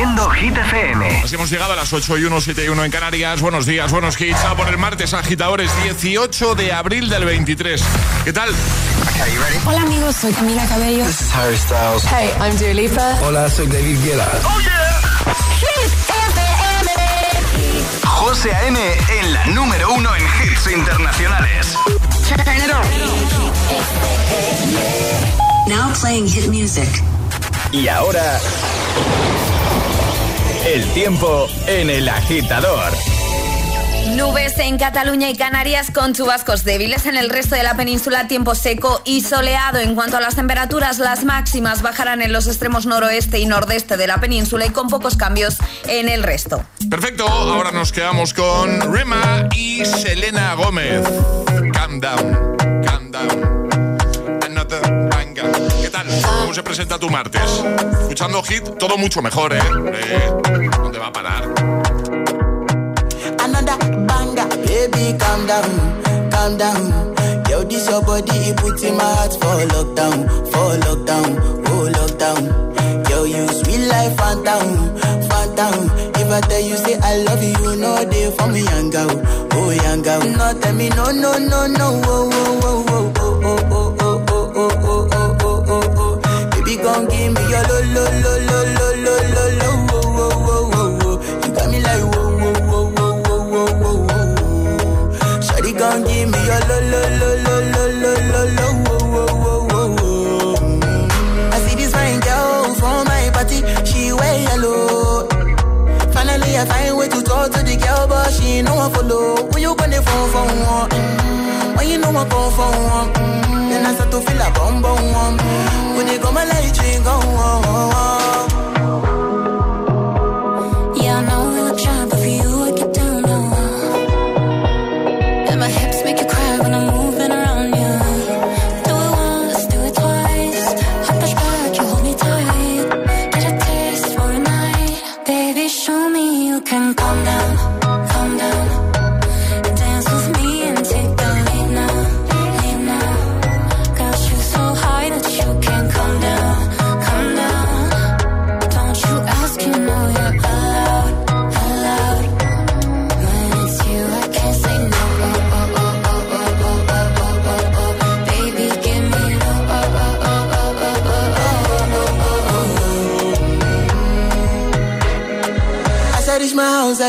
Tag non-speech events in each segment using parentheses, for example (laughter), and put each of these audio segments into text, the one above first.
Haciendo Hit FM. Así hemos llegado a las 8 y 1, 7 y 1 en Canarias. Buenos días, buenos hits. A por el martes, agitadores, 18 de abril del 23. ¿Qué tal? Hola amigos, soy Camila Cabello. This is Harry Styles. Hey, I'm Dua Lipa. Hola, soy David Guetta. ¡Oh, yeah! Hit FM. José A.M. en la número uno en hits internacionales. Turn it on. Now playing hit music. Y ahora... El tiempo en el agitador. Nubes en Cataluña y Canarias con chubascos débiles. En el resto de la península, tiempo seco y soleado. En cuanto a las temperaturas, las máximas bajarán en los extremos noroeste y nordeste de la península y con pocos cambios en el resto. Perfecto, ahora nos quedamos con Rema y Selena Gómez. Calm down, calm down. ¿Cómo se presenta tu martes? Escuchando hit, todo mucho mejor, ¿eh? Eh, ¿Dónde va a parar? another banger. Baby, calm down, calm down. Yo, this your body, it puts in my heart for lockdown, for lockdown, oh lockdown. Yo, you sweet life, phantom, phantom. If I tell you say I love you, you know for me, young girl, oh young girl. No, tell me no, no, no, no, oh, oh, oh, oh, gon' give me your lo, lo, lo, lo, lo, lo, lo, lo, oh, oh, oh, oh, oh. You got me like whoa, whoa, whoa, whoa, whoa, whoa, whoa, whoa. Shawty gon' give me your lo, lo, lo, lo, lo, lo, lo, lo, whoa, whoa, whoa, whoa, whoa. I see this fine girl from my party, she wear yellow. Finally, I find way to talk to the girl, but she no one follow. When you gonna phone for one? Mm, When you know I come for one? Then I start to feel a bum bum one. When they go my light, you go on. Yeah,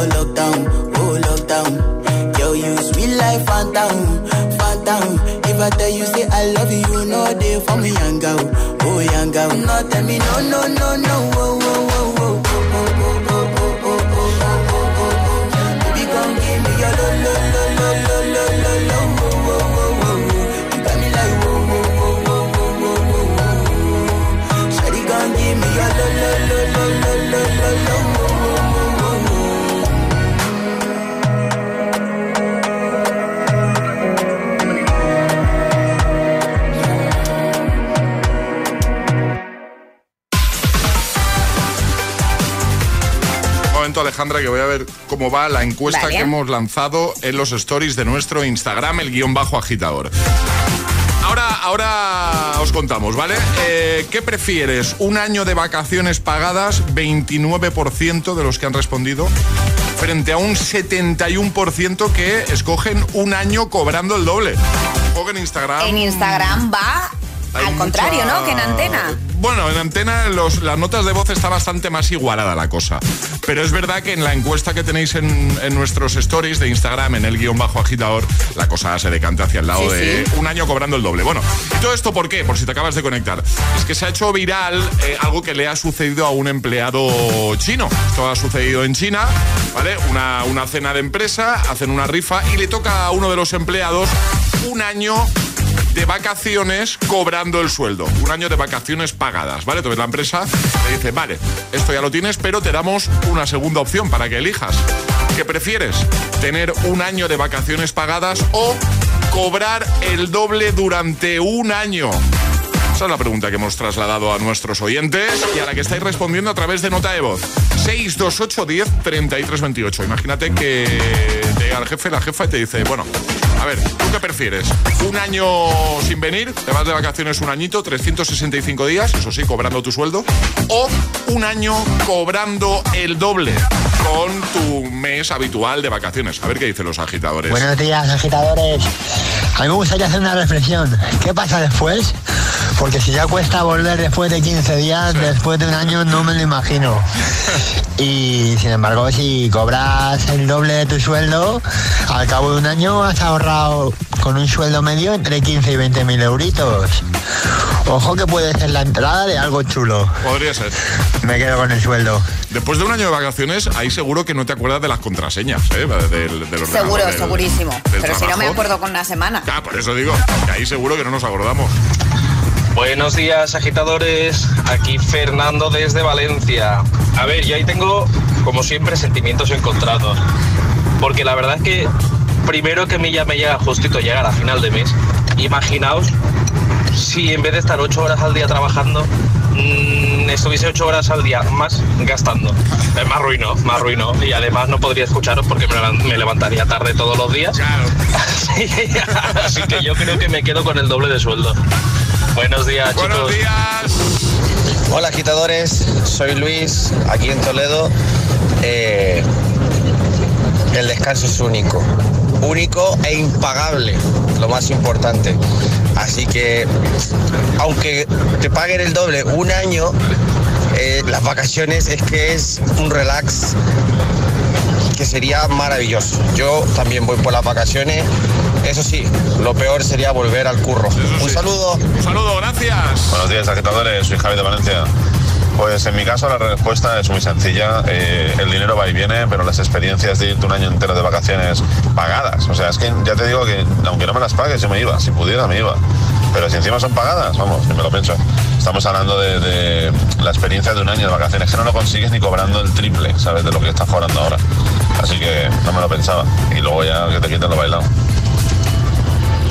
for lockdown, oh lockdown. Yo, you sweet life, phantom, phantom. If I tell you say I love you, you know they for me, young girl, oh young girl. No, tell me no, no, no, no, oh, oh, oh, Alejandra, que voy a ver cómo va la encuesta Vale. que hemos lanzado en los stories de nuestro Instagram, el guion bajo agitador. Ahora, ahora os contamos, ¿vale? Eh, ¿Qué prefieres? ¿Un año de vacaciones pagadas? 29% de los que han respondido, frente a un 71% que escogen un año cobrando el doble. Que en Instagram. En Instagram va al contrario, mucha- ¿no? Que en antena. Bueno, en antena los- las notas de voz está bastante más igualada la cosa. Pero es verdad que en la encuesta que tenéis en, en nuestros stories de Instagram, en el guion bajo agitador, la cosa se decanta hacia el lado Sí, de sí. un año cobrando el doble. Bueno, ¿y todo esto por qué? Por si te acabas de conectar. Es que se ha hecho viral eh, algo que le ha sucedido a un empleado chino. Esto ha sucedido en China, ¿vale? Una, una cena de empresa, hacen una rifa y le toca a uno de los empleados un año de vacaciones cobrando el sueldo. Un año de vacaciones pagadas, ¿vale? Entonces la empresa te dice, vale, esto ya lo tienes, pero te damos una segunda opción para que elijas. ¿Qué prefieres? ¿Tener un año de vacaciones pagadas o cobrar el doble durante un año? Esa es la pregunta que hemos trasladado a nuestros oyentes y a la que estáis respondiendo a través de nota de voz. 628 10 33 28. Imagínate que llega el jefe, la jefa y te dice, bueno, a ver, ¿tú qué prefieres? ¿Un año sin venir? ¿Te vas de vacaciones un añito, 365 días, eso sí, cobrando tu sueldo? ¿O un año cobrando el doble con tu mes habitual de vacaciones? A ver qué dicen los agitadores. Buenos días, agitadores. A mí me gustaría hacer una reflexión. ¿Qué pasa después? Porque si ya cuesta volver después de 15 días, después de un año no me lo imagino. (laughs) Y sin embargo, si cobras el doble de tu sueldo, al cabo de un año has ahorrado con un sueldo medio entre 15 y 20 mil euritos. Ojo que puede ser la entrada de algo chulo. Podría ser. Me quedo con el sueldo. Después de un año de vacaciones, ahí seguro que no te acuerdas de las contraseñas, ¿eh? Del, del ordenador, Seguro, del- segurísimo. del Pero si no me acuerdo con una semana. Ah, por eso digo, que ahí seguro que no nos acordamos. Buenos días, agitadores. Aquí Fernando desde Valencia. A ver, yo ahí tengo, como siempre, sentimientos encontrados. Porque la verdad es que primero que a mí ya me llega justito llegar a final de mes. Imaginaos si en vez de estar ocho horas al día trabajando, mm, estuviese ocho horas al día más gastando. Eh, me arruinó, me arruinó. Y además no podría escucharos porque me levan- me levantaría tarde todos los días. Claro. (laughs) (laughs) Así que yo creo que me quedo con el doble de sueldo. Buenos días, Buenos chicos. días. Hola agitadores, soy Luis, aquí en Toledo. Eh, el descanso es único, único e impagable, lo más importante. Así que, aunque te paguen el doble un año, eh, las vacaciones es que es un relax que sería maravilloso. Yo también voy por las vacaciones. Eso sí, lo peor sería volver al curro. Un sí. saludo. Un saludo, gracias. Buenos días, agitadores. Soy Javi de Valencia. Pues en mi caso la respuesta es muy sencilla. Eh, el dinero va y viene, pero las experiencias de irte un año entero de vacaciones pagadas. O sea, es que ya te digo que aunque no me las pagues, yo me iba. Si pudiera, me iba. Pero si encima son pagadas, vamos, ni me lo pienso. Estamos hablando de, de la experiencia de un año de vacaciones, que no lo consigues ni cobrando el triple, ¿sabes? De lo que estás cobrando ahora. Así que no me lo pensaba. Y luego ya que te quiten lo bailado.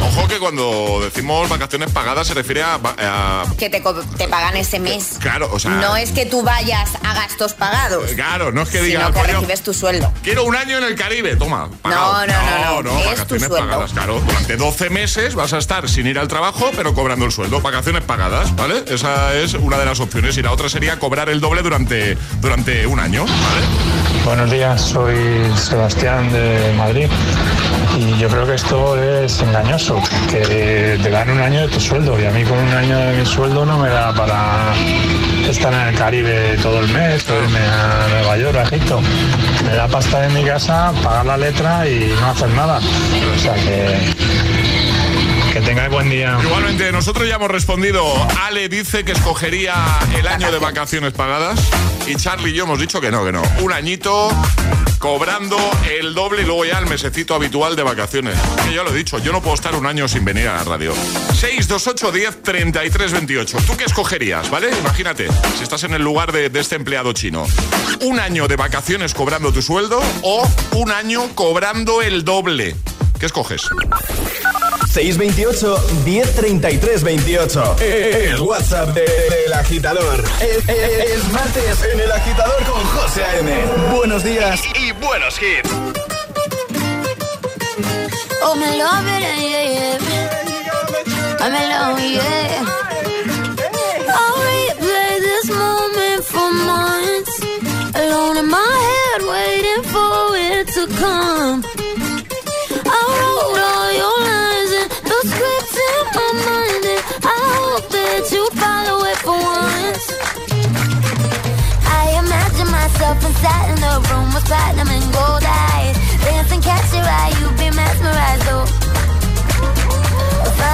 Ojo que cuando decimos vacaciones pagadas se refiere a... a- Que te, te pagan ese mes. claro, o sea... No es que tú vayas a gastos pagados, Claro, no es que digas... sino que "Coño, recibes tu sueldo. Quiero un año en el Caribe, toma. pagado". No, no, no, no, es tu vacaciones sueldo. pagadas, claro. Durante 12 meses vas a estar sin ir al trabajo, pero cobrando el sueldo. Vacaciones pagadas, ¿vale? Esa es una de las opciones. Y la otra sería cobrar el doble durante, durante un año, ¿vale? Buenos días, soy Sebastián de Madrid y yo creo que esto es engañoso, que te dan un año de tu sueldo y a mí con un año de mi sueldo no me da para estar en el Caribe todo el mes o irme a Nueva York, a Egipto. Me da para estar en mi casa, pagar la letra y no hacer nada. O sea que que tengáis buen día. Igualmente, nosotros ya hemos respondido. Ale dice que escogería el año de vacaciones pagadas. Y Charlie y yo hemos dicho que no, que no. Un añito cobrando el doble y luego ya el mesecito habitual de vacaciones. Que yo lo he dicho, yo no puedo estar un año sin venir a la radio. 628 10 33 28. ¿Tú qué escogerías, vale? Imagínate, si estás en el lugar de este empleado chino. Un año de vacaciones cobrando tu sueldo o un año cobrando el doble. ¿Qué escoges? 628 1033 28. El WhatsApp de- del agitador. Es, es- es martes en el agitador con José A.M. Buenos días y buenos hits. Oh, me love it, yeah, yeah. I'm in love, yeah.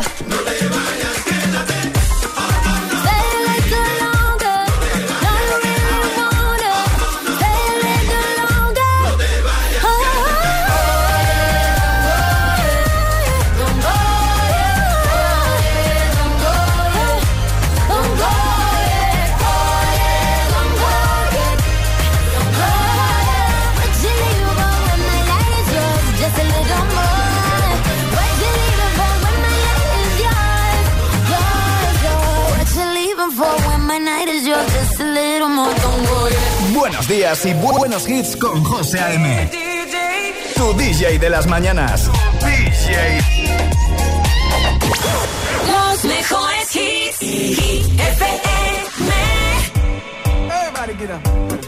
Uh. días y buenos hits con José A.M. Tu DJ de las mañanas. DJ. Los mejores hits. Everybody get up.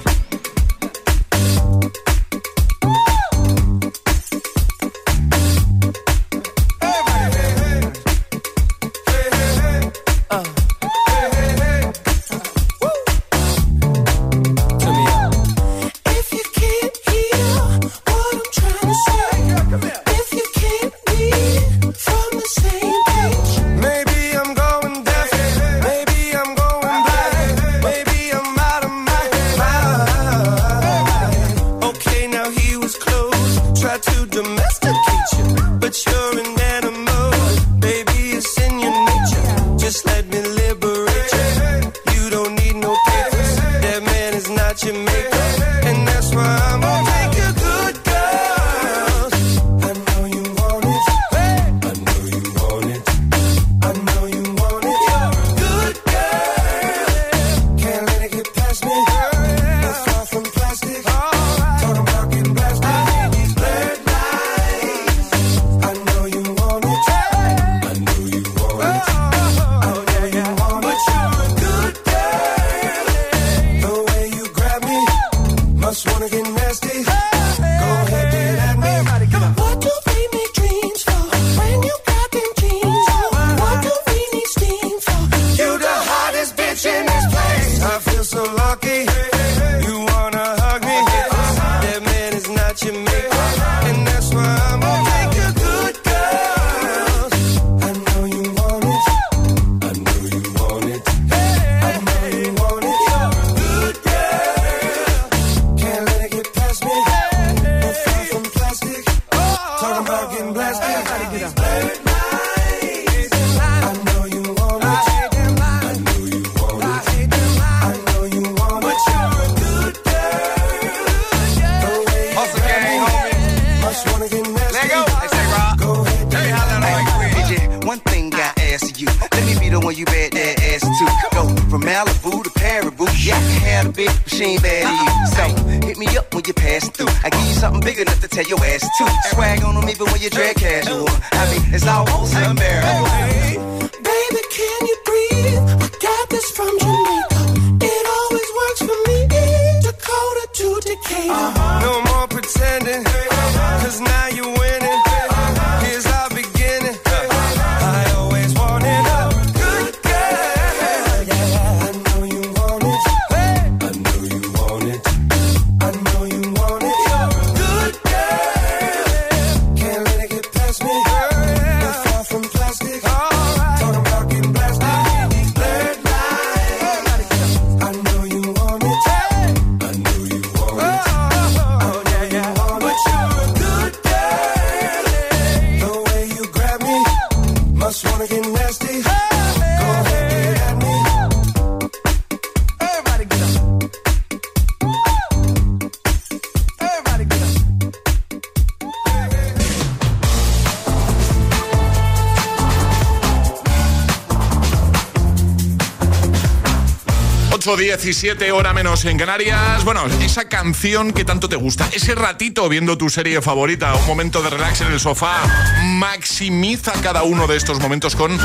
8.17 hora menos en Canarias. Bueno, esa canción que tanto te gusta, ese ratito viendo tu serie favorita, un momento de relax en el sofá, maximiza cada uno de estos momentos con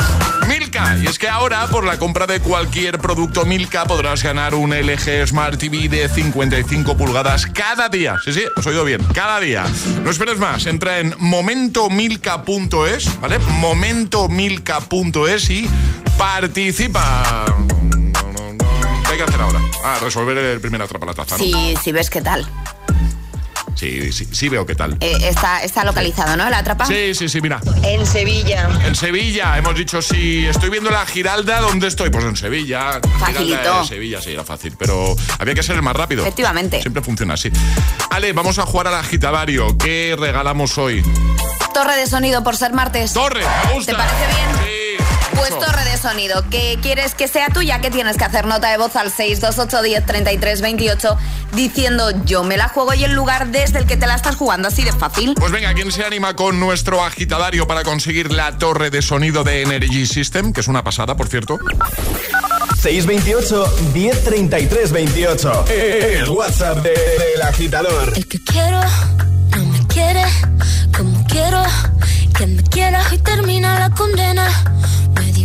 Milka. Y es que ahora, por la compra de cualquier producto Milka, podrás ganar un LG Smart TV de 55 pulgadas cada día. Sí, sí, os oído bien, cada día. No esperes más, entra en momentomilka.es, ¿vale? Momentomilka.es y participa. ¿Qué hay que hacer ahora? Ah, resolver el primer atrapalataza, ¿no? Sí, sí ves qué tal. Sí, sí, sí veo qué tal. Eh, está, está localizado, ¿no? La atrapa. Sí, sí, sí, mira. En Sevilla. En Sevilla, hemos dicho, si estoy viendo la Giralda, ¿dónde estoy? Pues en Sevilla. Facilito. De Sevilla, sí, era fácil, pero había que ser el más rápido. Efectivamente. Siempre funciona así. Ale, vamos a jugar al agitavario. ¿Qué regalamos hoy? Torre de sonido por ser martes. Torre, me gusta. ¿Te parece bien? Sí. Pues mucho. torre de sonido, que quieres que sea tuya, que tienes que hacer nota de voz al 628103328 diciendo yo me la juego y el lugar desde el que te la estás jugando, así de fácil. Pues venga, ¿quién se anima con nuestro agitadario para conseguir la torre de sonido de Energy System? Que es una pasada, por cierto. 628 1033 28. El WhatsApp de- del agitador. El que quiero no me quiere como quiero que me quieras y termina la condena.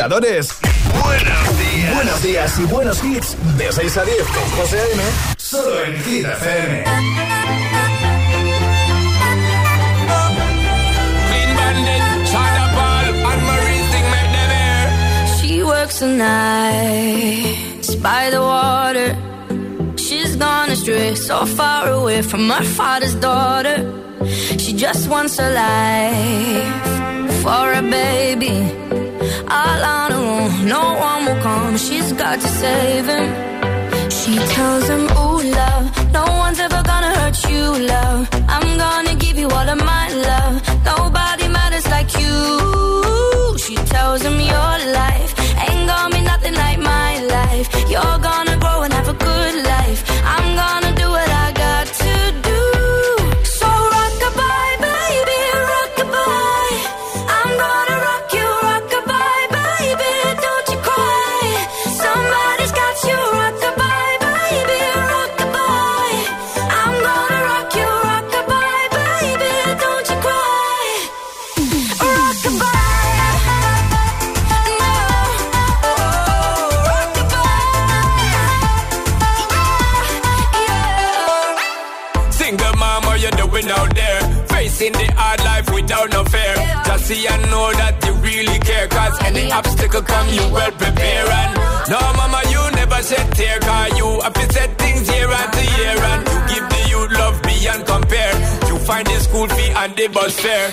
Agitadores. Buenos días. Buenos días y buenos hits. De 6 a 10 con José A.M. Solo en Hit FM. She works the nights by the water. She's gone astray, so far away from her father's daughter. She just wants a life for a baby. All on her own, no one will come. She's got to save him. She tells him, Ooh, love,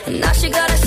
Now she got a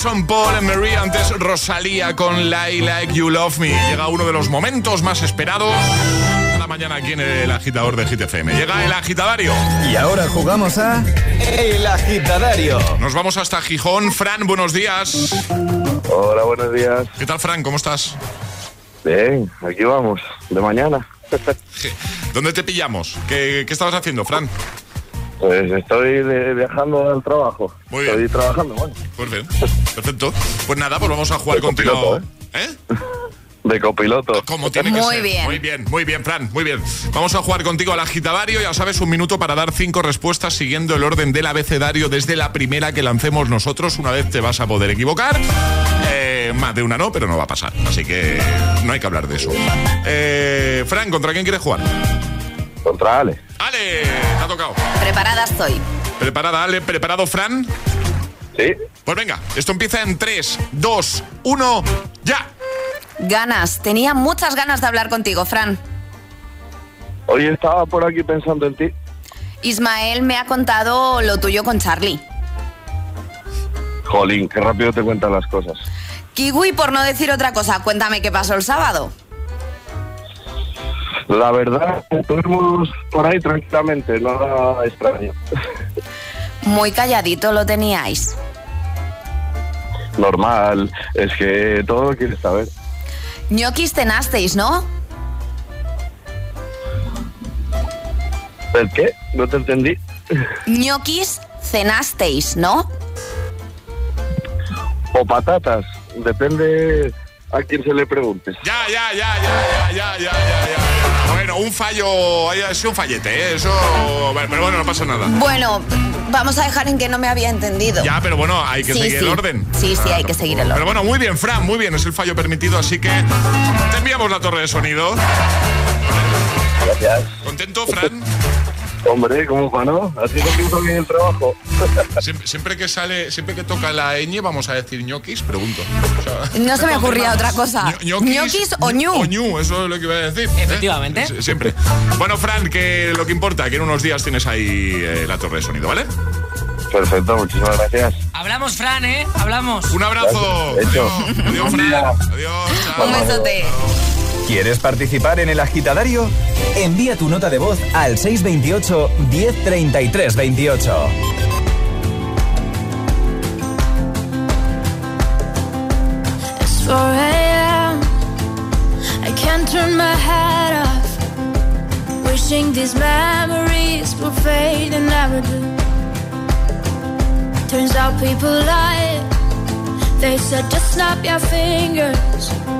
Clean Bandit, Son Paul, and Marie, antes Rosalía con Lie Like You Love Me. Llega uno de los momentos más esperados la mañana aquí en el agitador de GTFM. Llega el agitadario. Y ahora jugamos a El Agitadario. Nos vamos hasta Gijón. Fran, buenos días. Hola, buenos días. ¿Qué tal, Fran? ¿Cómo estás? Bien, aquí vamos, de mañana. (laughs) ¿Dónde te pillamos? ¿Qué, qué estabas haciendo, Fran? Pues estoy de- viajando al trabajo. Muy bien. Estoy trabajando, bueno. Pues bien, perfecto. Pues nada, pues vamos a jugar De contigo. copiloto, ¿Eh? De copiloto. Como tiene que Muy ser. bien. Muy bien, muy bien, Fran, muy bien. Vamos a jugar contigo al agitadario. Ya sabes, un minuto para dar cinco respuestas siguiendo el orden del abecedario desde la primera que lancemos nosotros. Una vez te vas a poder equivocar. Eh, más de una no, pero no va a pasar. Así que no hay que hablar de eso. Eh, Fran, ¿contra quién quieres jugar? Contra Ale. Ale, te ha tocado. Preparada estoy. ¿Preparada, Ale? ¿Preparado, Fran? Sí. Pues venga, esto empieza en 3, 2, 1, ya. Ganas. Tenía muchas ganas de hablar contigo, Fran. Hoy estaba por aquí pensando en ti. Ismael me ha contado lo tuyo con Charlie. Jolín, qué rápido te cuentan las cosas. Kiwi, por no decir otra cosa, cuéntame qué pasó el sábado. La verdad, estuvimos por ahí tranquilamente, nada extraño. Muy calladito lo teníais. Normal, es que todo lo quieres saber. ñoquis cenasteis, ¿no? ¿El qué? No te entendí. ñoquis cenasteis, ¿no? O patatas, depende a quién se le pregunte. Ya, ya, ya, ya, ya, ya, ya, ya, ya. Bueno, un fallo, ha sido un fallete, ¿eh? Eso, pero bueno, no pasa nada. Bueno, vamos a dejar en que no me había entendido. Ya, pero bueno, hay que Sí, seguir sí. el orden. Sí, sí, Ah, hay que seguir el Pero orden. bueno, muy bien, Fran, muy bien, es el fallo permitido, así que te enviamos la torre de sonido. Gracias. ¿Contento, Fran? Hombre, ¿cómo para no? Así no pienso bien el trabajo. (laughs) Siempre, siempre que sale, siempre que toca la ñ, vamos a decir ñoquis, pregunto. O sea, No se me ocurría otra cosa. ño- ñoquis o ñu. O ñu, eso es lo que iba a decir. ¿eh? Efectivamente. Siempre. Bueno, Fran, que lo que importa, que en unos días tienes ahí eh, la torre de sonido, ¿vale? Perfecto, muchísimas gracias. Hablamos, Fran, ¿eh? Hablamos. Un abrazo. Hecho. Adiós, Fran. Adiós. chao. Un besote. ¿Quieres participar en el agitadario? Envía tu nota de voz al 628 1033 28. It's 4 a.m. I can't turn my head off. Wishing these memories will fade and never do. Turns out people lie. They said just snap your fingers.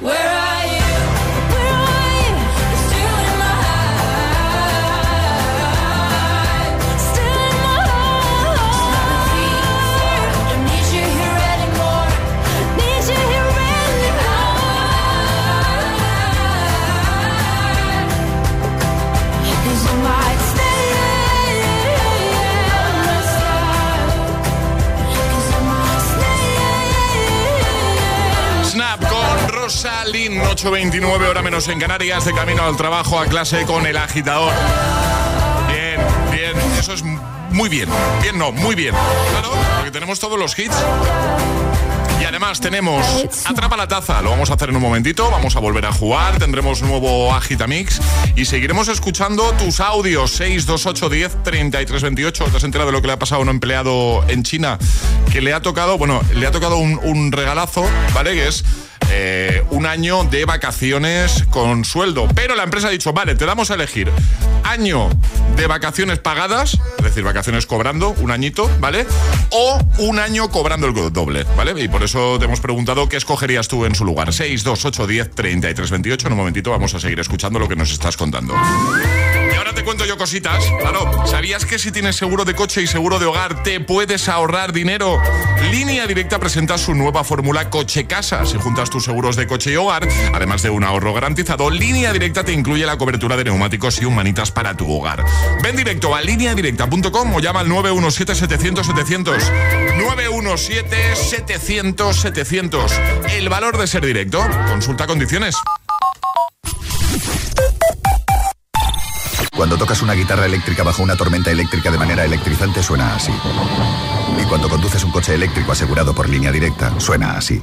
where are you? 8.29 hora menos en Canarias, de camino al trabajo, a clase con el agitador. Bien, bien, eso es muy bien. Bien, no, muy bien. Claro, porque tenemos todos los hits. Y además tenemos Atrapa la taza, lo vamos a hacer en un momentito, vamos a volver a jugar, tendremos nuevo Agitamix y seguiremos escuchando tus audios 628 10 33 28. ¿Te has enterado de lo que le ha pasado a un empleado en China? Que le ha tocado, bueno, le ha tocado un, un regalazo, ¿vale? Que es eh, un año de vacaciones con sueldo. Pero la empresa ha dicho, vale, te damos a elegir año de vacaciones pagadas, es decir, vacaciones cobrando, un añito, ¿vale? O un año cobrando el doble, ¿vale? Y por eso te hemos preguntado qué escogerías tú en su lugar. 6, 2, 8, 10, 33, 28. En un momentito vamos a seguir escuchando lo que nos estás contando. Y ahora te cuento yo cositas. Claro, ¿sabías que si tienes seguro de coche y seguro de hogar te puedes ahorrar dinero? Línea Directa presenta su nueva fórmula Coche Casa. Si juntas tus seguros de coche y hogar, además de un ahorro garantizado, Línea Directa te incluye la cobertura de neumáticos y humanitas para tu hogar. Ven directo a lineadirecta.com o llama al 917-700-700. 917-700-700. El valor de ser directo. Consulta condiciones. Cuando tocas una guitarra eléctrica bajo una tormenta eléctrica de manera electrizante suena así. Y cuando conduces un coche eléctrico asegurado por línea directa, suena así.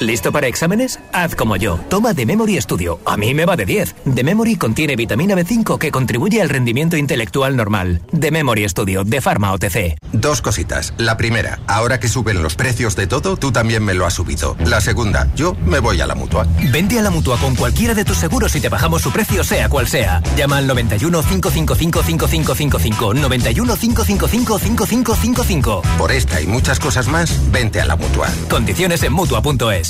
¿Listo para exámenes? Haz como yo. Toma The Memory Studio. A mí me va de 10. The Memory contiene vitamina B5 que contribuye al rendimiento intelectual normal. The Memory Studio, de Pharma OTC. Dos cositas. La primera, ahora que suben los precios de todo, tú también me lo has subido. La segunda, yo me voy a la mutua. Vente a la mutua con cualquiera de tus seguros y te bajamos su precio, sea cual sea. Llama al 91 555 5555. 91 555 5555. Por esta y muchas cosas más, vente a la mutua. Condiciones en mutua.es.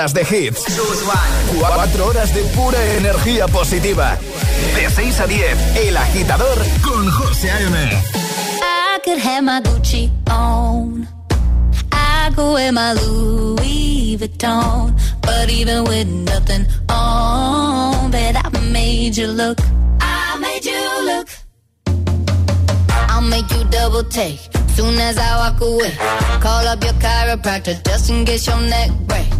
Horas de hits. Cuatro horas de pura energía positiva. De 6 a 10, El Agitador con José A.M. I could have my Gucci on. I go wear my Louis Vuitton. But even with nothing on, bet I made you look. I made you look. I'll make you double take. Soon as I walk away, call up your chiropractor just in case your neck break.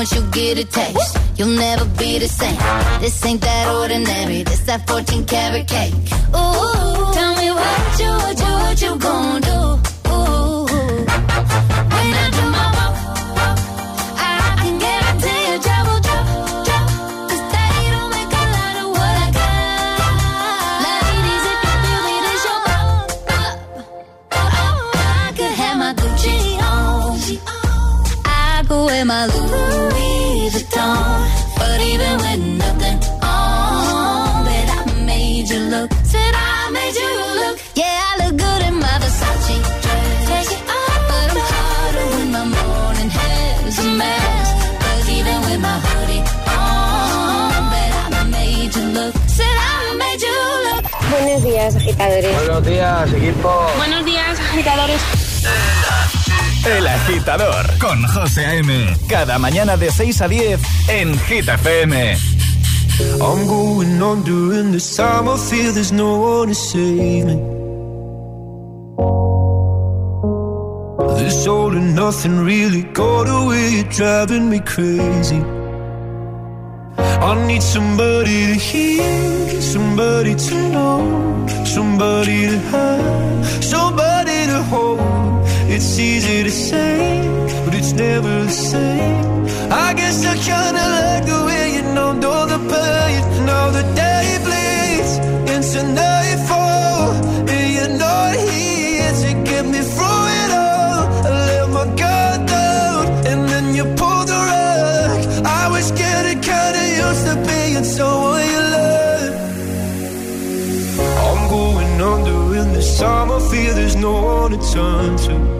once you get a taste, you'll never be the same. This ain't that ordinary. This that 14 karat cake. Ooh, tell me what you, what you, what you gonna do? Ooh, when I do my I wear my Louis Vuitton. But even with nothing on, bet I made you look. Said I made you look. Yeah, I look good in my Versace dress. Take it off, but I'm hotter when my morning hair's a mess. Cause even with my hoodie on, bet I made you look. Said I made you look. Buenos días, agitadores. Buenos días, equipo. Buenos días, agitadores. El Agitador con José A.M. Cada mañana de 6 a 10 en Hit FM. I'm going on during this time. I feel there's no one to save me. This all and nothing really got away, driving me crazy. I need somebody to hear, somebody to know, somebody to have, somebody to hold. It's easy to say, but it's never the same. I guess I kinda like the way you numbed all the pain. Now the day bleeds into nightfall, and you're not here to get me through it all. I let my guard down, and then you pulled the rug. I was getting kinda used to being someone you love. I'm going under in this time. I feel there's no one to turn to.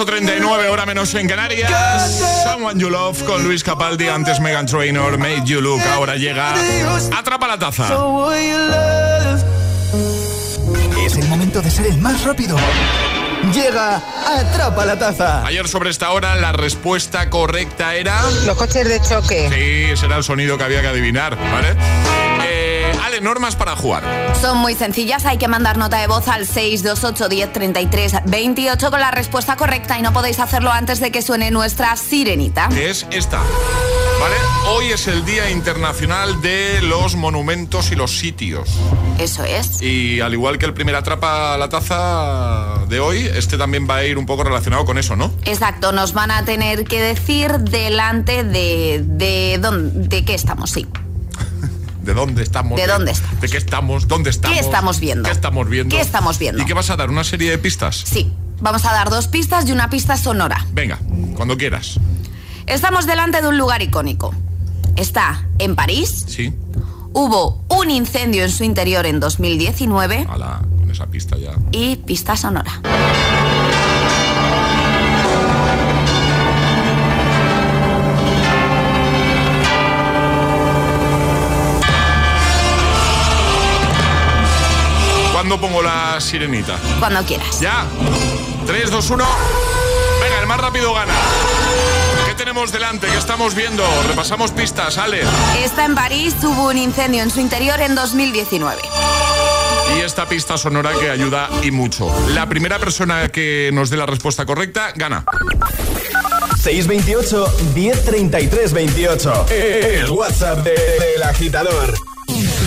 8.39 hora menos en Canarias. Someone You Love con Luis Capaldi, antes Megan Trainor, Made You Look. Ahora llega Atrapa la taza. Es el momento de ser el más rápido. Llega Atrapa la taza. Ayer sobre esta hora la respuesta correcta era... Los coches de choque. Sí, ese era el sonido que había que adivinar, ¿vale? Normas para jugar. Son muy sencillas, hay que mandar nota de voz al 628 10 33 28 con la respuesta correcta y no podéis hacerlo antes de que suene nuestra sirenita. Es esta. ¿Vale? Hoy es el Día Internacional de los Monumentos y los Sitios. Eso es. Y al igual que el primer atrapa la taza de hoy, este también va a ir un poco relacionado con eso, ¿no? Exacto, nos van a tener que decir delante de, de, dónde, de qué estamos, sí. ¿De dónde estamos? ¿De dónde estamos? ¿De qué estamos? ¿Dónde estamos? ¿Qué estamos viendo? ¿Qué estamos viendo? ¿Qué estamos viendo? ¿Y qué vas a dar? ¿Una serie de pistas? Sí, vamos a dar dos pistas y una pista sonora. Venga, cuando quieras. Estamos delante de un lugar icónico. Está en París. Sí. Hubo un incendio en su interior en 2019 Ala, con esa pista ya. y pista sonora. ¿Cuándo pongo la sirenita? Cuando quieras. Ya. 3, 2, 1. Venga, el más rápido gana. ¿Qué tenemos delante? ¿Qué estamos viendo? Repasamos pistas, Ale. Está en París, hubo un incendio en su interior en 2019. Y esta pista sonora que ayuda y mucho. La primera persona que nos dé la respuesta correcta gana. 628 1033 28. El WhatsApp de- del agitador.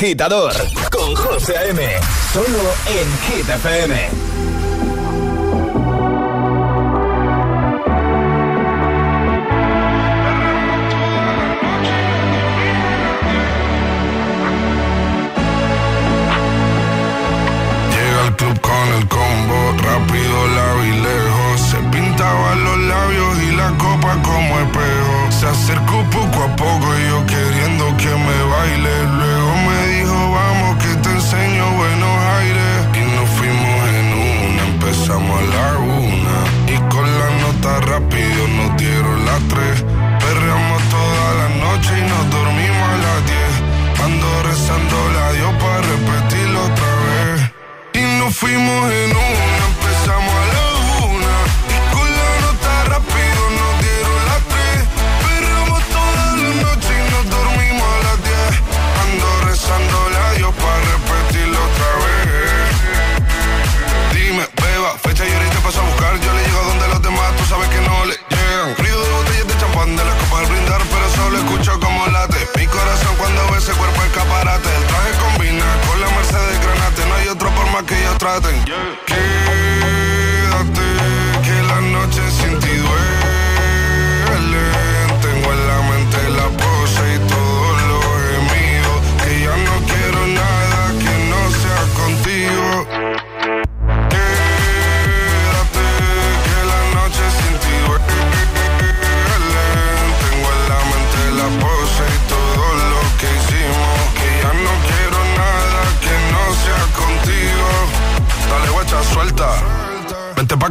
agitador con José A.M. Solo en Hit Llega al club con el combo, rápido, la y lejos. Se pintaban los labios y la copa como espejo. Se acercó straten. Yeah.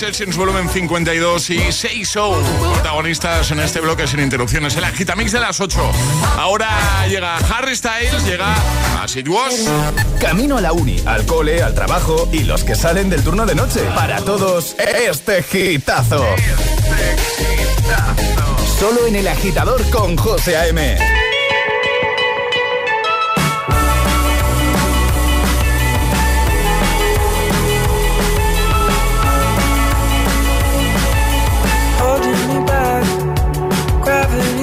Sessions volumen 52 y 6 Show. Protagonistas en este bloque sin interrupciones. El Agitamix de las 8. Ahora llega Harry Styles, llega As It Camino a la uni, al cole, al trabajo y los que salen del turno de noche. Para todos, este hitazo. Este. Solo en el agitador con José A.M.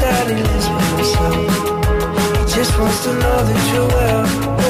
daddy lives by himself. He just wants to know that you're well.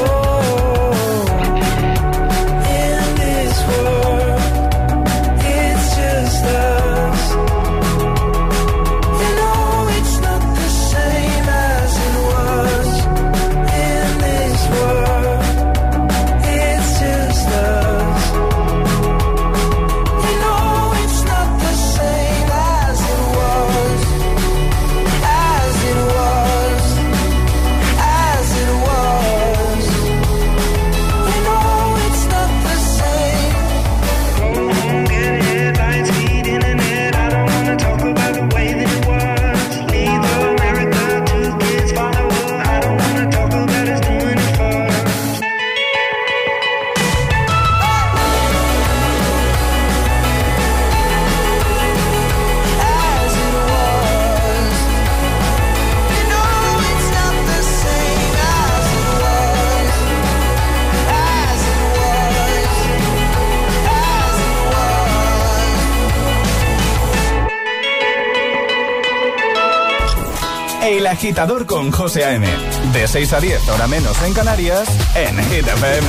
agitador con José A.M. De 6 a 10, ahora menos en Canarias, en Hit FM.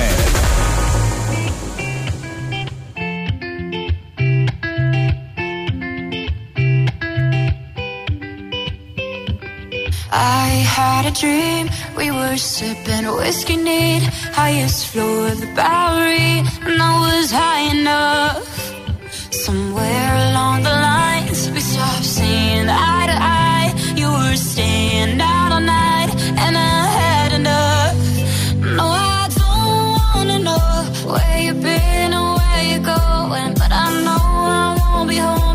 I had a dream we were sipping whiskey neat, highest floor of the Bowery, and I was high enough. Where you've been and where you're going? But I know I won't be home.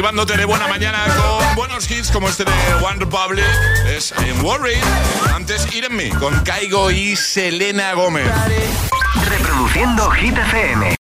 activándote de buena mañana con buenos hits como este de One Republic, es I'm Worried. Antes ir con Caigo y Selena Gómez. Reproduciendo Hit FM.